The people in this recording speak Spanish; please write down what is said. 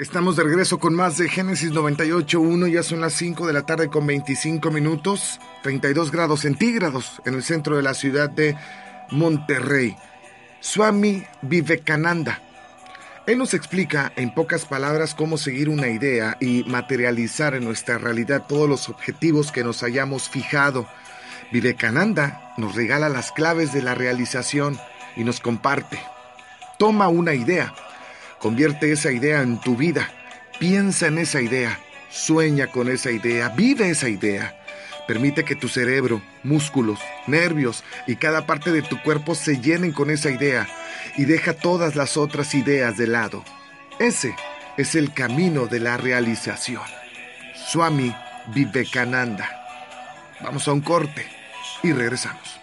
Estamos de regreso con más de Génesis 98.1. Ya son las 5 de la tarde con 25 minutos, 32 grados centígrados en el centro de la ciudad de Monterrey. Swami Vivekananda. Él nos explica en pocas palabras cómo seguir una idea y materializar en nuestra realidad todos los objetivos que nos hayamos fijado. Vivekananda nos regala las claves de la realización y nos comparte. Toma una idea Convierte esa idea en tu vida. Piensa en esa idea. Sueña con esa idea. Vive esa idea. Permite que tu cerebro, músculos, nervios y cada parte de tu cuerpo se llenen con esa idea y deja todas las otras ideas de lado. Ese es el camino de la realización. Swami Vivekananda. Vamos a un corte y regresamos.